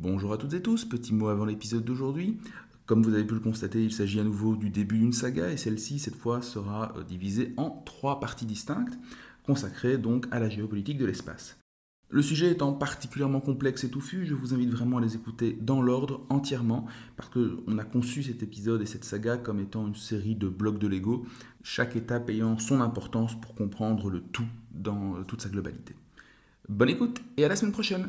Bonjour à toutes et tous, petit mot avant l'épisode d'aujourd'hui. Comme vous avez pu le constater, il s'agit à nouveau du début d'une saga et celle-ci, cette fois, sera euh, divisée en trois parties distinctes, consacrées donc à la géopolitique de l'espace. Le sujet étant particulièrement complexe et touffu, je vous invite vraiment à les écouter dans l'ordre entièrement, parce qu'on a conçu cet épisode et cette saga comme étant une série de blocs de Lego, chaque étape ayant son importance pour comprendre le tout dans euh, toute sa globalité. Bonne écoute et à la semaine prochaine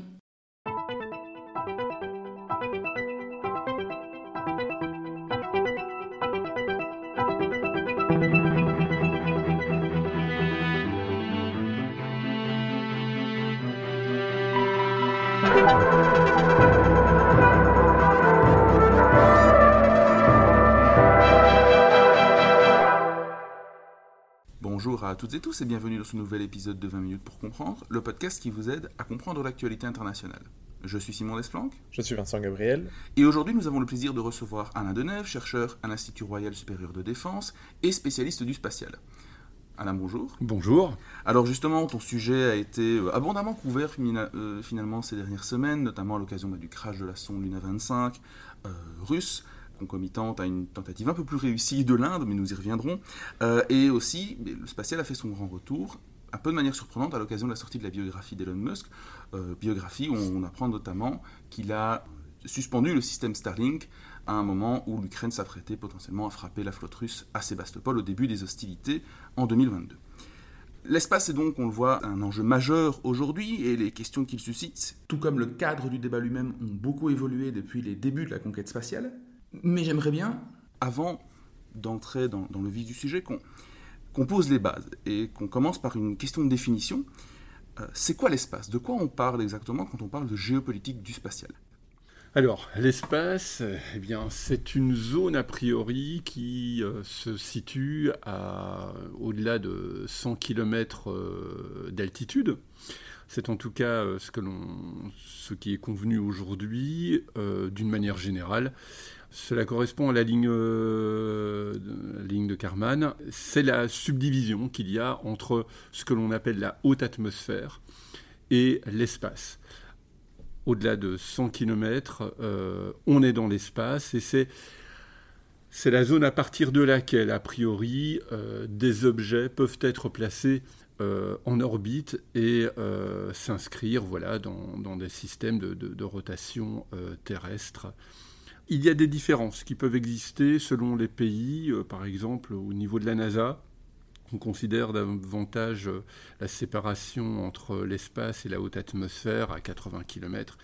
Bonjour à toutes et tous et bienvenue dans ce nouvel épisode de 20 minutes pour comprendre, le podcast qui vous aide à comprendre l'actualité internationale. Je suis Simon Desplanques. Je suis Vincent Gabriel. Et aujourd'hui, nous avons le plaisir de recevoir Alain Deneuve, chercheur à l'Institut Royal Supérieur de Défense et spécialiste du spatial. Alain, bonjour. Bonjour. Alors justement, ton sujet a été euh, abondamment couvert euh, finalement ces dernières semaines, notamment à l'occasion bah, du crash de la sonde Luna 25 euh, russe, concomitante à une tentative un peu plus réussie de l'Inde, mais nous y reviendrons. et aussi, le spatial a fait son grand retour, un peu de manière surprenante, à l'occasion de la sortie de la biographie d'Elon Musk, biographie où on apprend notamment qu'il a suspendu le système Starlink à un moment où l'Ukraine s'apprêtait potentiellement à frapper la flotte russe à Sébastopol au début des hostilités en 2022. L'espace est donc, on le voit, un enjeu majeur aujourd'hui et les questions qu'il suscite, tout comme le cadre du débat lui-même, ont beaucoup évolué depuis les débuts de la conquête spatiale. Mais j'aimerais bien, avant d'entrer dans, le vif du sujet, qu'on pose les bases et qu'on commence par une question de définition. Euh, c'est quoi l'espace? De quoi on parle exactement quand on parle de géopolitique du spatial? Alors, l'espace, eh bien, c'est une zone a priori qui euh, se situe à au-delà de 100 km euh, d'altitude. C'est en tout cas euh, ce, qui est convenu aujourd'hui d'une manière générale. Cela correspond à la ligne, ligne de Karman. C'est la subdivision qu'il y a entre ce que l'on appelle la haute atmosphère et l'espace au-delà de 100 km, euh, on est dans l'espace et c'est la zone à partir de laquelle, a priori, euh, des objets peuvent être placés euh, en orbite et s'inscrire voilà, dans, des systèmes de, rotation terrestre. Il y a des différences qui peuvent exister selon les pays, par exemple au niveau de la NASA. On considère davantage euh, la séparation entre l'espace et la haute atmosphère à 80 km.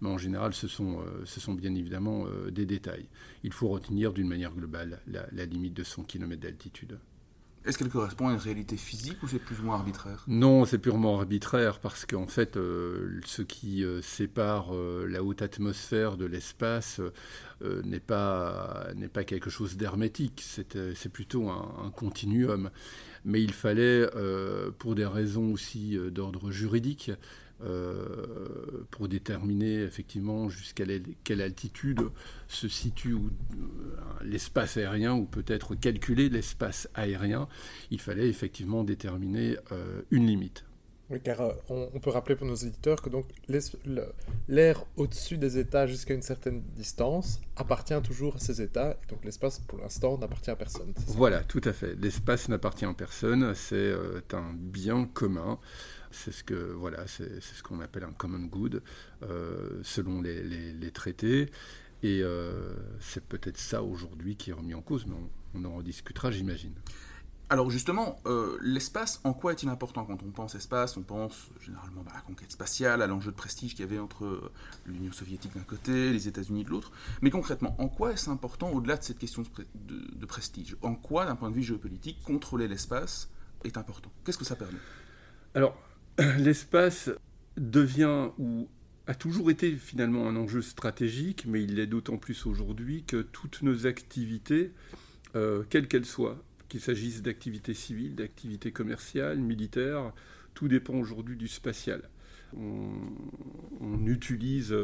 Mais en général, ce sont, euh, ce sont bien évidemment euh, des détails. Il faut retenir d'une manière globale la, limite de 100 km d'altitude. Est-ce qu'elle correspond à une réalité physique ou c'est plus ou moins arbitraire? Non, c'est purement arbitraire parce qu'en fait, ce qui sépare la haute atmosphère de l'espace n'est pas, pas quelque chose d'hermétique, c'est plutôt un, continuum. Mais il fallait, euh, pour des raisons aussi euh, d'ordre juridique, euh, pour déterminer effectivement jusqu'à quelle altitude se situe l'espace aérien ou peut-être calculer l'espace aérien, il fallait effectivement déterminer une limite. Oui, car euh, on, peut rappeler pour nos éditeurs que donc l'air au-dessus des États jusqu'à une certaine distance appartient toujours à ces États, et donc l'espace pour l'instant n'appartient à personne. Voilà, tout à fait. L'espace n'appartient à personne, c'est euh, un bien commun. C'est ce que voilà, c'est ce qu'on appelle un common good euh, selon les, les, traités. Et c'est peut-être ça aujourd'hui qui est remis en cause, mais on en discutera, j'imagine. Alors justement, euh, l'espace, en quoi est-il important Quand on pense espace, on pense généralement bah, à la conquête spatiale, à l'enjeu de prestige qu'il y avait entre euh, l'Union soviétique d'un côté, les États-Unis de l'autre. Mais concrètement, en quoi est-ce important au-delà de cette question de, prestige? En quoi, d'un point de vue géopolitique, contrôler l'espace est important? Qu'est-ce que ça permet? Alors, l'espace devient ou a toujours été finalement un enjeu stratégique, mais il l'est d'autant plus aujourd'hui que toutes nos activités, euh, quelles qu'elles soient, qu'il s'agisse d'activités civiles, d'activités commerciales, militaires, tout dépend aujourd'hui du spatial. On, utilise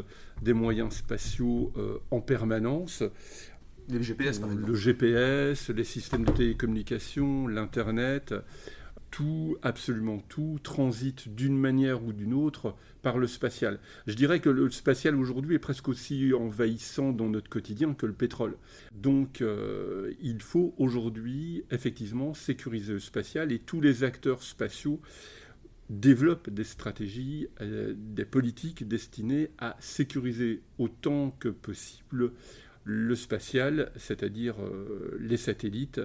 des moyens spatiaux euh, en permanence. Les GPS, par exemple. Le GPS, les systèmes de télécommunication, l'Internet. Tout, absolument tout, transite d'une manière ou d'une autre par le spatial. Je dirais que le spatial aujourd'hui est presque aussi envahissant dans notre quotidien que le pétrole. Donc euh, il faut aujourd'hui effectivement sécuriser le spatial et tous les acteurs spatiaux développent des stratégies, euh, des politiques destinées à sécuriser autant que possible le spatial, c'est-à-dire euh, les satellites,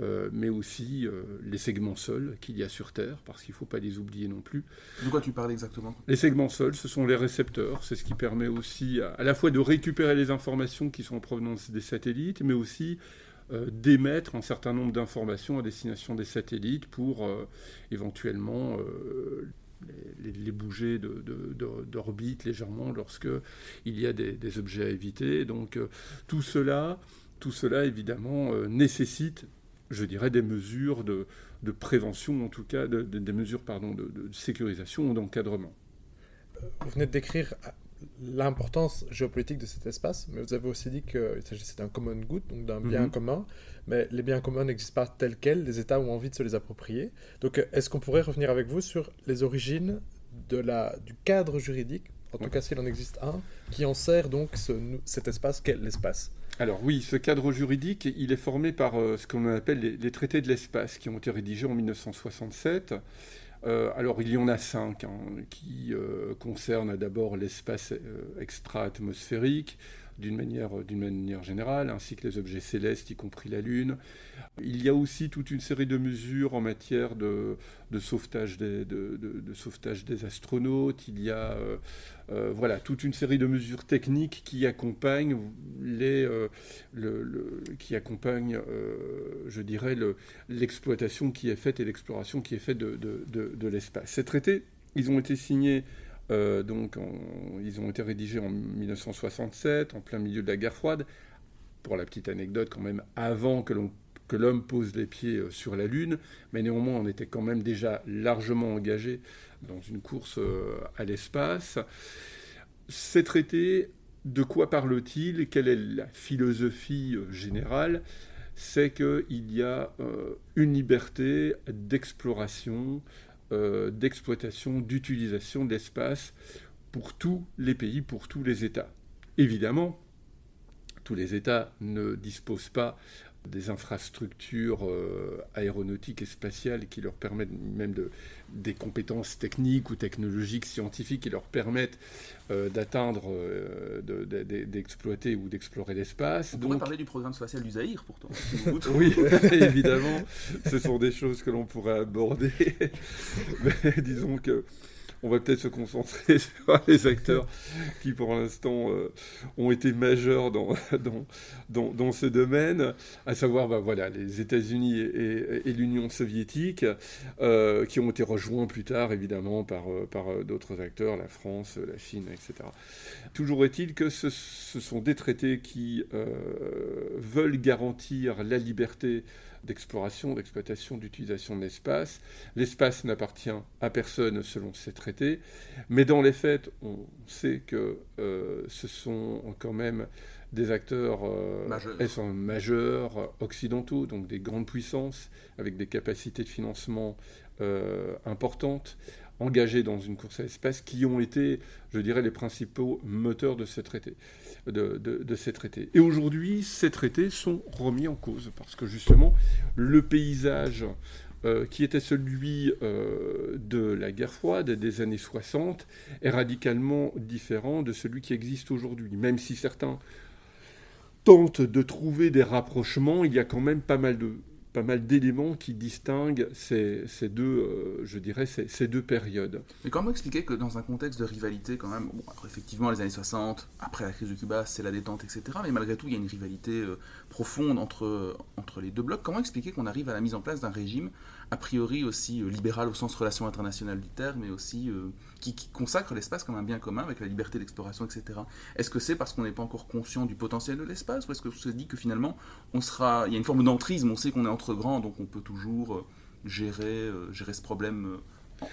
euh, mais aussi euh, les segments sols qu'il y a sur Terre, parce qu'il ne faut pas les oublier non plus. De quoi tu parles exactement? Les segments sols, ce sont les récepteurs, c'est ce qui permet aussi à, la fois de récupérer les informations qui sont en provenance des satellites, mais aussi d'émettre un certain nombre d'informations à destination des satellites pour éventuellement les, bouger d'orbite légèrement lorsque il y a des, objets à éviter. Donc euh, tout cela, tout cela évidemment euh, nécessite, je dirais, des mesures de, prévention, en tout cas, des mesures pardon, de, sécurisation ou d'encadrement. Vous venez de décrire l'importance géopolitique de cet espace, mais vous avez aussi dit qu'il s'agissait d'un common good, donc d'un bien mhm. commun, mais les biens communs n'existent pas tels quels, les États ont envie de se les approprier. Donc est-ce qu'on pourrait revenir avec vous sur les origines de la, du cadre juridique, en tout cas s'il en existe un, qui en sert donc cet espace qu'est l'espace? Alors oui, ce cadre juridique, il est formé par euh, ce qu'on appelle les, les, traités de l'espace qui ont été rédigés en 1967 euh, alors il y en a cinq hein, qui euh, concernent d'abord l'espace euh, extra-atmosphérique, d'une manière, d'une manière générale, ainsi que les objets célestes, y compris la Lune. Il y a aussi toute une série de mesures en matière de, sauvetage, des, de, sauvetage des astronautes. Il y a euh, euh, voilà, toute une série de mesures techniques qui accompagnent, les, euh, le, qui je dirais, l'exploitation qui est faite et l'exploration qui est faite de, l'espace. Ces traités, ils ont été signés euh, donc, ils ont été rédigés en 1967, en plein milieu de la guerre froide. Pour la petite anecdote, quand même, avant que l'homme pose les pieds euh, sur la Lune, mais néanmoins on était quand même déjà largement engagé dans une course euh, à l'espace. Ces traités, de quoi parle-t-il Quelle est la philosophie générale? C'est qu'il y a une liberté d'exploration, euh, d'exploitation, d'utilisation de l'espace pour tous les pays, pour tous les États. Évidemment, tous les États ne disposent pas des infrastructures euh, aéronautiques et spatiales qui leur permettent même de, des compétences techniques ou technologiques, scientifiques qui leur permettent euh, d'atteindre, euh, d'exploiter ou d'explorer l'espace. On pourrait parler du programme spatial du Zahir pourtant. oui, évidemment, ce sont des choses que l'on pourrait aborder. Mais disons que on va peut-être se concentrer sur les acteurs qui, pour l'instant, euh, ont été majeurs dans, ce domaine, à savoir bah, voilà, les États-Unis et, l'Union soviétique, euh, qui ont été rejoints plus tard, évidemment, par, euh, d'autres acteurs, la France, la Chine, etc. Toujours est-il que ce, sont des traités qui veulent garantir la liberté d'exploration, d'exploitation, d'utilisation de l'espace. L'espace n'appartient à personne selon ces traités, mais dans les faits, on sait que euh, ce sont quand même des acteurs euh, majeurs. majeurs. occidentaux, donc des grandes puissances, avec des capacités de financement euh, importantes, engagés dans une course à l'espace, qui ont été, je dirais, les principaux moteurs de ces traités. Et aujourd'hui, ces traités sont remis en cause parce que justement, le paysage euh, qui était celui euh, de la guerre froide des années 60 est radicalement différent de celui qui existe aujourd'hui. Même si certains tentent de trouver des rapprochements, il y a quand même pas mal de pas mal d'éléments qui distinguent ces, deux, euh, je dirais, ces, deux périodes. Mais comment expliquer que dans un contexte de rivalité, quand même, effectivement, les années 60, après la crise de Cuba, c'est la détente, etc., mais malgré tout, il y a une rivalité euh, profonde entre, entre les deux blocs. Comment expliquer qu'on arrive à la mise en place d'un régime a priori aussi euh, libéral au sens relation internationale du terme, mais aussi euh, qui, consacre l'espace comme un bien commun avec la liberté d'exploration, etc. Est-ce que c'est parce qu'on n'est pas encore conscient du potentiel de l'espace, ou est-ce que se dit que finalement, on sera, il y a une forme d'entrisme, on sait qu'on est entre grands, donc on peut toujours euh, gérer, gérer ce problème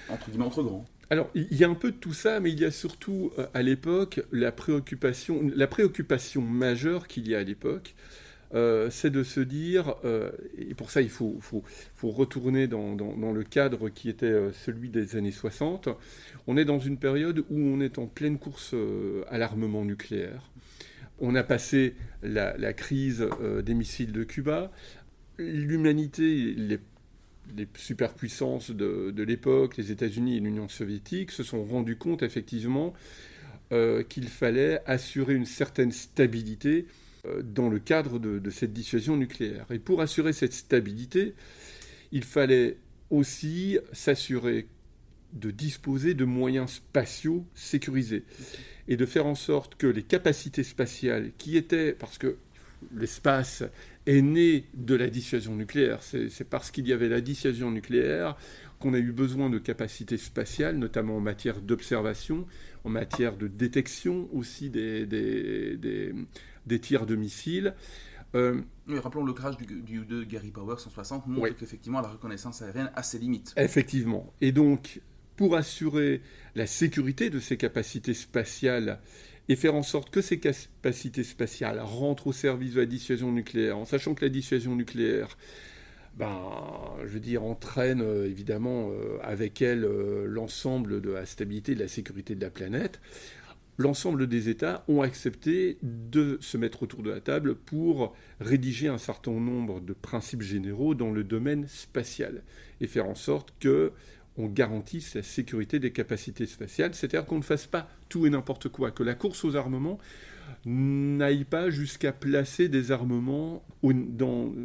entre guillemets entre grands? Alors, il y a un peu de tout ça, mais il y a surtout à l'époque la préoccupation, la préoccupation majeure qu'il y a à l'époque, euh, c'est de se dire, euh, et pour ça il faut, retourner dans, le cadre qui était euh, celui des années 60, on est dans une période où on est en pleine course à l'armement nucléaire. On a passé la, crise des missiles de Cuba. L'humanité, les, superpuissances de, l'époque, les États-Unis et l'Union soviétique, se sont rendus compte effectivement qu'il fallait assurer une certaine stabilité dans le cadre de, cette dissuasion nucléaire. Et pour assurer cette stabilité, il fallait aussi s'assurer de disposer de moyens spatiaux sécurisés et de faire en sorte que les capacités spatiales qui étaient, parce que l'espace est né de la dissuasion nucléaire, c'est parce qu'il y avait la dissuasion nucléaire qu'on a eu besoin de capacités spatiales, notamment en matière d'observation, en matière de détection aussi des tirs de missiles. Euh, rappelons le crash du, du de Gary Power 160 montre qu'effectivement la reconnaissance aérienne a ses limites. Effectivement. Et donc, pour assurer la sécurité de ces capacités spatiales et faire en sorte que ces capacités spatiales rentrent au service de la dissuasion nucléaire, en sachant que la dissuasion nucléaire, ben, je veux dire, entraîne euh, évidemment euh, avec elle l'ensemble de la stabilité et de la sécurité de la planète l'ensemble des États ont accepté de se mettre autour de la table pour rédiger un certain nombre de principes généraux dans le domaine spatial et faire en sorte que on garantisse la sécurité des capacités spatiales, c'est-à-dire qu'on ne fasse pas tout et n'importe quoi, que la course aux armements n'aille pas jusqu'à placer des armements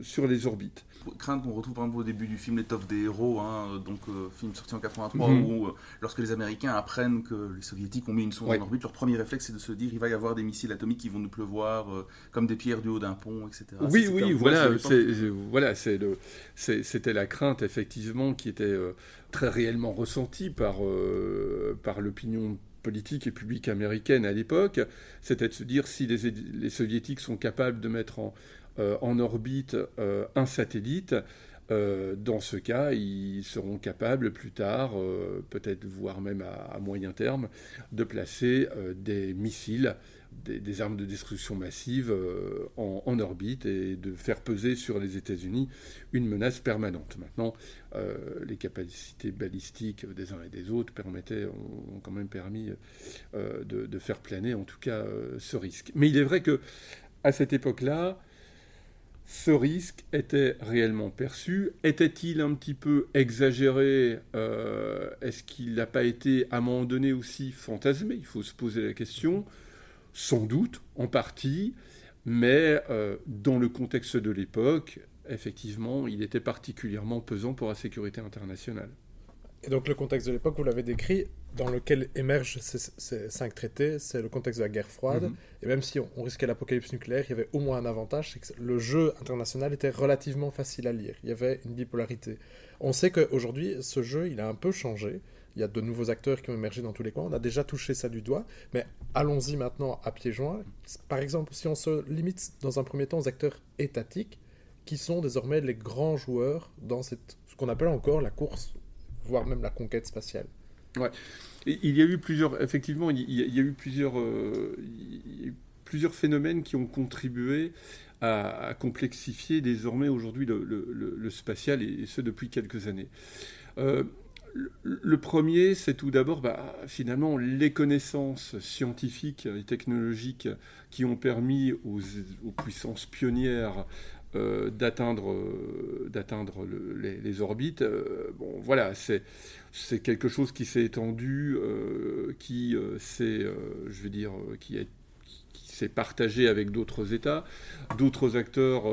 sur les orbites crainte qu'on retrouve par exemple au début du film L'étoffe des héros, hein, donc euh, film sorti en 83, mhm. où euh, lorsque les Américains apprennent que les Soviétiques ont mis une sonde en orbite, leur premier réflexe c'est de se dire il va y avoir des missiles atomiques qui vont nous pleuvoir euh, comme des pierres du haut d'un pont, etc. Oui, oui, voilà, voilà, c'était la crainte effectivement qui était très réellement ressentie par, par l'opinion politique et publique américaine à l'époque, c'était de se dire si les, soviétiques sont capables de mettre en, euh, orbite euh, un satellite, euh, dans ce cas, ils seront capables plus tard, peut-être voire même à, moyen terme, de placer des missiles, des, armes de destruction massive en, orbite et de faire peser sur les États-Unis une menace permanente. Maintenant, les capacités balistiques des uns et des autres permettaient, ont, quand même permis de, de, faire planer en tout cas ce risque. Mais il est vrai que à cette époque-là, ce risque était réellement perçu Était-il un petit peu exagéré euh, Est-ce qu'il n'a pas été à un moment donné aussi fantasmé? Il faut se poser la question. Sans doute, en partie, mais euh, dans le contexte de l'époque, effectivement, il était particulièrement pesant pour la sécurité internationale. Et donc le contexte de l'époque, vous l'avez décrit, dans lequel émergent ces, cinq traités, c'est le contexte de la guerre froide. Mhm. Et même si on, risquait l'apocalypse nucléaire, il y avait au moins un avantage, c'est que le jeu international était relativement facile à lire. Il y avait une bipolarité. On sait qu'aujourd'hui, ce jeu, il a un peu changé. Il y a de nouveaux acteurs qui ont émergé dans tous les coins. On a déjà touché ça du doigt. Mais allons-y maintenant à pieds joints. Par exemple, si on se limite dans un premier temps aux acteurs étatiques, qui sont désormais les grands joueurs dans cette, ce qu'on appelle encore la course voire même la conquête spatiale. Ouais. il y a eu plusieurs, effectivement, il y a, eu plusieurs, plusieurs phénomènes qui ont contribué à, complexifier désormais aujourd'hui le, spatial et, ce depuis quelques années. Euh, le premier, c'est tout d'abord bah, finalement les connaissances scientifiques et technologiques qui ont permis aux, puissances pionnières euh, d'atteindre euh, les, orbites. Euh, bon, voilà, c'est c'est quelque chose qui s'est étendu, qui s'est, je veux dire, qui est s'est partagé avec d'autres États. D'autres acteurs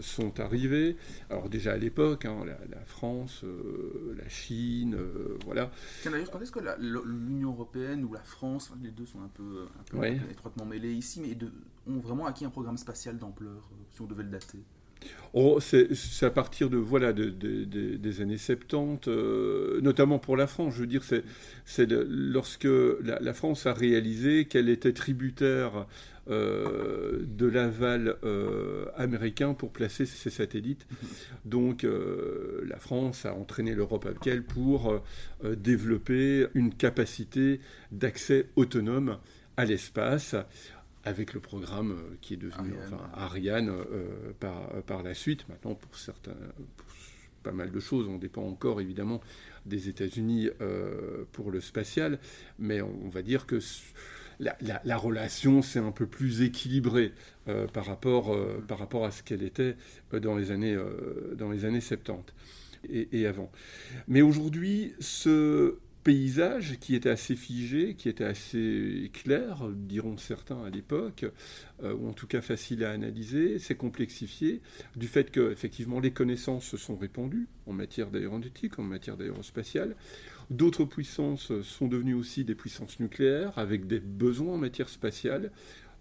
sont arrivés. Alors déjà à l'époque, hein, la, France, la Chine, voilà. D'ailleurs, quand est-ce que l'Union européenne ou la France, les deux sont un peu, étroitement mêlés ici, mais ont vraiment acquis un programme spatial d'ampleur, si on devait le dater? C'est à partir de voilà des années 70, euh, notamment pour la France. Je veux dire, c'est lorsque la, France a réalisé qu'elle était tributaire euh, de l'aval euh, américain pour placer ses satellites. Donc, la France a entraîné l'Europe avec elle pour développer une capacité d'accès autonome à l'espace avec le programme qui est devenu Ariane, par, par la suite. Maintenant, pour certains, pas mal de choses, on dépend encore évidemment des États-Unis pour le spatial, mais on, va dire que la, relation s'est un peu plus équilibrée par, rapport, par rapport à ce qu'elle était dans les années, dans les années 70 et, avant. Mais aujourd'hui, ce paysage qui était assez figé, qui était assez clair, diront certains à l'époque, euh, ou en tout cas facile à analyser, s'est complexifié du fait que effectivement les connaissances se sont répandues en matière d'aéronautique, en matière d'aérospatiale. D'autres puissances sont devenues aussi des puissances nucléaires avec des besoins en matière spatiale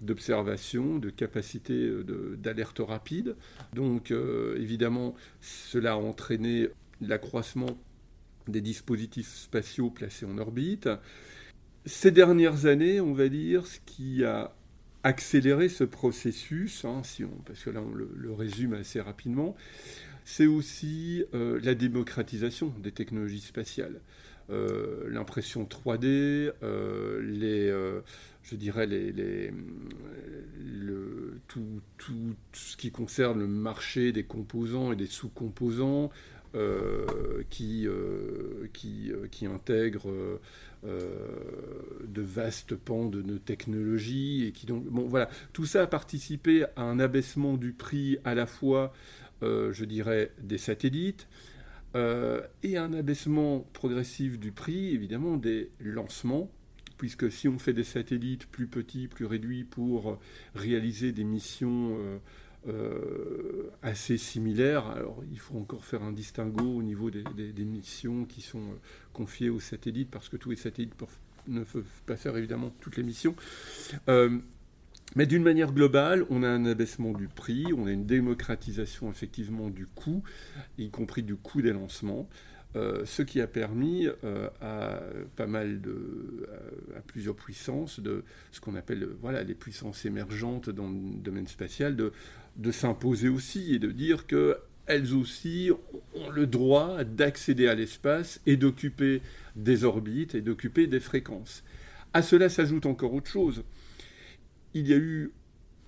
d'observation, de capacité d'alerte rapide. Donc euh, évidemment, cela a entraîné l'accroissement des dispositifs spatiaux placés en orbite. Ces dernières années, on va dire, ce qui a accéléré ce processus, hein, on, parce que là on le, résume assez rapidement, c'est aussi euh, la démocratisation des technologies spatiales. Euh, l'impression 3D, euh, les, je dirais les, le, tout, tout, ce qui concerne le marché des composants et des sous-composants, qui, euh, qui, euh, qui intègre de vastes pans de nos technologies et qui donc bon voilà. Tout ça a participé à un abaissement du prix à la fois je dirais des satellites et un abaissement progressif du prix évidemment des lancements puisque si on fait des satellites plus petits, plus réduits pour réaliser des missions euh, assez similaires. Alors, il faut encore faire un distinguo au niveau des, missions qui sont euh, confiées aux satellites, parce que tous les satellites ne peuvent pas faire évidemment toutes les missions. Euh, mais d'une manière globale, on a un abaissement du prix, on a une démocratisation effectivement du coût, y compris du coût des lancements. Ce qui a permis à pas mal de, à, plusieurs puissances, de ce qu'on appelle voilà, les puissances émergentes dans le domaine spatial, de de s'imposer aussi et de dire qu'elles aussi ont le droit d'accéder à l'espace et d'occuper des orbites et d'occuper des fréquences. À cela s'ajoute encore autre chose. Il y a eu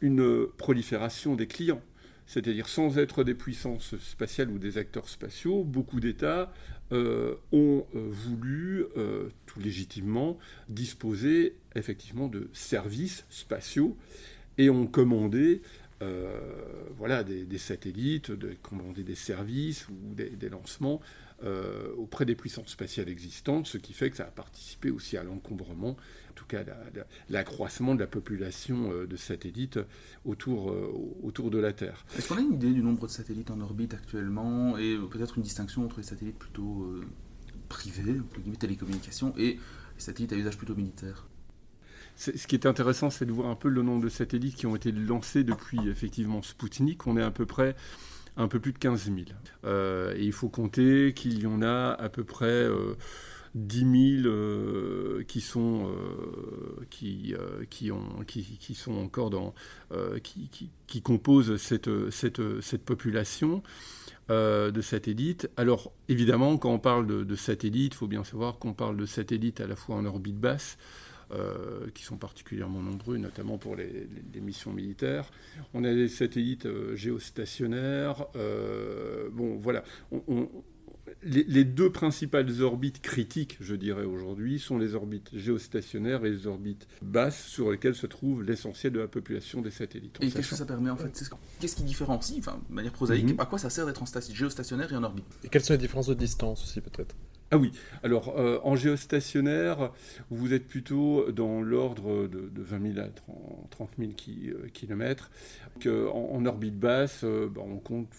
une prolifération des clients, c'est-à-dire sans être des puissances spatiales ou des acteurs spatiaux, beaucoup d'États euh, ont euh, voulu, euh, tout légitimement, disposer effectivement de services spatiaux et ont commandé voilà, des, satellites, de commander des services ou des, lancements euh, auprès des puissances spatiales existantes, ce qui fait que ça a participé aussi à l'encombrement, en tout cas l'accroissement de la population euh, de satellites autour, autour de la Terre. Est-ce qu'on a une idée du nombre de satellites en orbite actuellement et peut-être une distinction entre les satellites plutôt privés, entre guillemets télécommunications, et les satellites à usage plutôt militaire? Ce qui est intéressant, c'est de voir un peu le nombre de satellites qui ont été lancés depuis effectivement Sputnik. On est à peu près un peu plus de 15 000. Euh, et il faut compter qu'il y en a à peu près euh, 10 000 euh, qui, sont, euh, qui, qui, ont, qui, qui, sont encore dans. Qui, composent cette population. de satellites. Alors évidemment, quand on parle de, de satellites, il faut bien savoir qu'on parle de satellites à la fois en orbite basse, euh, qui sont particulièrement nombreux, notamment pour les, missions militaires. On a des satellites euh, géostationnaires. Euh, bon, voilà. les, deux principales orbites critiques, je dirais aujourd'hui, sont les orbites géostationnaires et les orbites basses, sur lesquelles se trouve l'essentiel de la population des satellites. Et qu'est-ce que ça permet en fait Qu'est-ce qui différencie, enfin, de manière prosaïque, mhm. à quoi ça sert d'être en géostationnaire et en orbite? Et quelles sont les différences de distance aussi, peut-être? Ah oui, alors euh, en géostationnaire, vous êtes plutôt dans l'ordre de, 20 000 à 30 000 km. en, orbite basse, euh, bah, on compte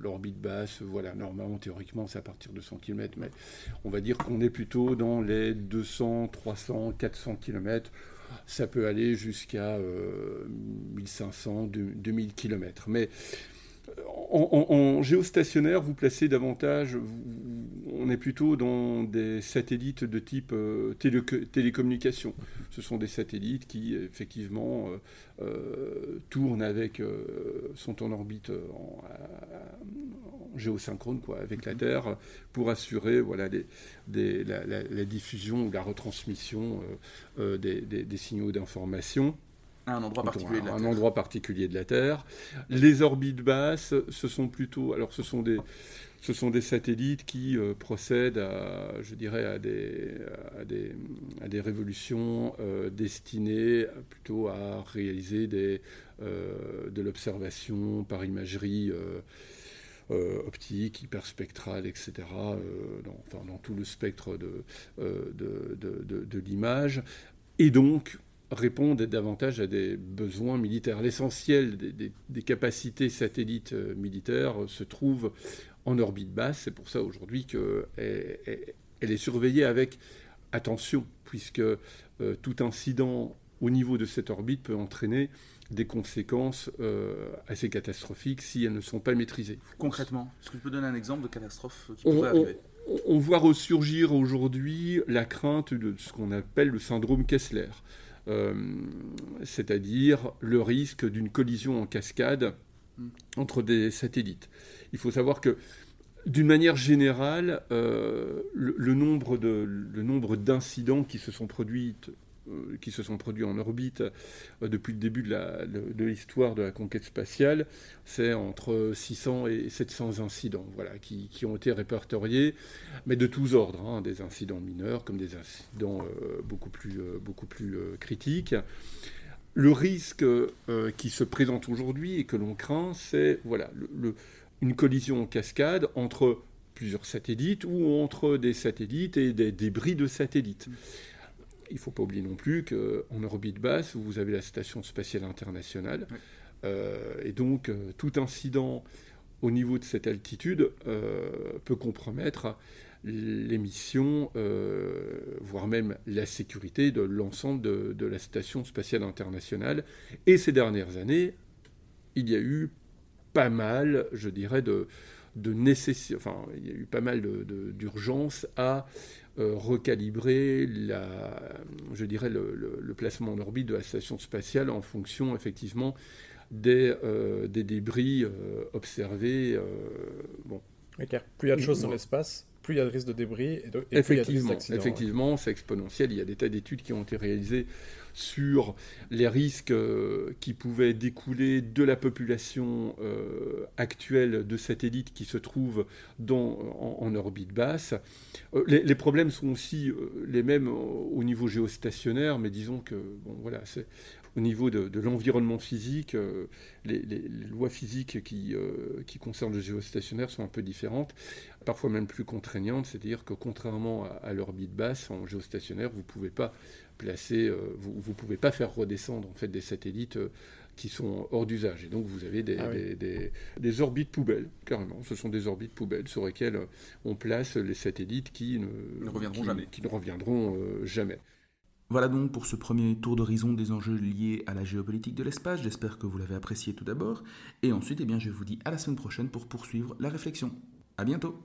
l'orbite basse, voilà, normalement, théoriquement, c'est à partir de 100 km, mais on va dire qu'on est plutôt dans les 200, 300, 400 km. Ça peut aller jusqu'à 1500, 2000 km. Mais en, géostationnaire, vous placez davantage, on est plutôt dans des satellites de type euh, télécommunication. Ce sont des satellites qui, effectivement, euh, euh, tournent avec, sont en orbite en, géosynchrone quoi, avec la Terre pour assurer voilà, la, diffusion ou la retransmission des, signaux d'information. un endroit particulier de la un Terre. endroit particulier de la Terre. Les orbites basses, ce sont plutôt, alors ce sont des, ce sont des satellites qui euh, procèdent à, je dirais, à des, à des, des révolutions euh, destinées plutôt à réaliser des, euh, de l'observation par imagerie. optique, hyperspectrale, etc., dans, enfin, dans tout le spectre de, de, de, l'image. Et donc, répondent davantage à des besoins militaires. L'essentiel des, capacités satellites militaires se trouve en orbite basse. C'est pour ça aujourd'hui qu'elle elle est surveillée avec attention, puisque euh, tout incident au niveau de cette orbite peut entraîner des conséquences euh, assez catastrophiques si elles ne sont pas maîtrisées. Concrètement, est-ce que tu peux donner un exemple de catastrophe qui on, pourrait arriver? on voit ressurgir aujourd'hui la crainte de ce qu'on appelle le syndrome Kessler. Euh, c'est-à-dire le risque d'une collision en cascade hmm. entre des satellites. Il faut savoir que d'une manière générale, euh, le, nombre d'incidents qui se sont produits euh, produits en orbite euh, depuis le début de l'histoire de, la conquête spatiale, c'est entre 600 et 700 incidents voilà, qui, ont été répertoriés, mais de tous ordres, hein, des incidents mineurs comme des incidents beaucoup plus, beaucoup plus critiques. Le risque qui se présente aujourd'hui et que l'on craint, c'est voilà, une collision en cascade entre plusieurs satellites ou entre des satellites et des débris de satellites il ne faut pas oublier non plus qu'en orbite basse, vous avez la Station spatiale internationale. Euh, et donc, euh, tout incident au niveau de cette altitude euh, peut compromettre les missions, voire même la sécurité de l'ensemble de, la Station spatiale internationale. Et ces dernières années, il y a eu pas mal, je dirais, de, de nécessité, enfin, il y a eu pas mal d'urgence à euh, recalibrer la, je dirais le, placement en orbite de la station spatiale en fonction effectivement des, euh, des débris euh, observés. bon. plus il y a de choses dans l'espace, plus il y a de risques de débris et, de, effectivement, effectivement, c'est exponentiel. Il y a des tas d'études qui ont été réalisées sur les risques euh, qui pouvaient découler de la population euh, actuelle de satellites qui se trouvent dans, en, orbite basse. Euh, les, problèmes sont aussi les mêmes au niveau géostationnaire, mais disons que bon, voilà, c'est au niveau de, l'environnement physique, les, lois physiques qui, qui concernent le géostationnaire sont un peu différentes, parfois même plus contraignantes, c'est-à-dire que contrairement à, à l'orbite basse, en géostationnaire, vous ne pouvez pas placer, euh, vous ne pouvez pas faire redescendre en fait des satellites euh, qui sont hors d'usage. Et donc vous avez des, ah des, orbites poubelles, carrément. Ce sont des orbites poubelles sur lesquelles euh, on place les satellites qui ne, reviendront jamais. Qui ne reviendront jamais. Voilà donc pour ce premier tour d'horizon des enjeux liés à la géopolitique de l'espace. J'espère que vous l'avez apprécié tout d'abord. Et ensuite, eh je vous dis à la semaine prochaine pour poursuivre la réflexion. À bientôt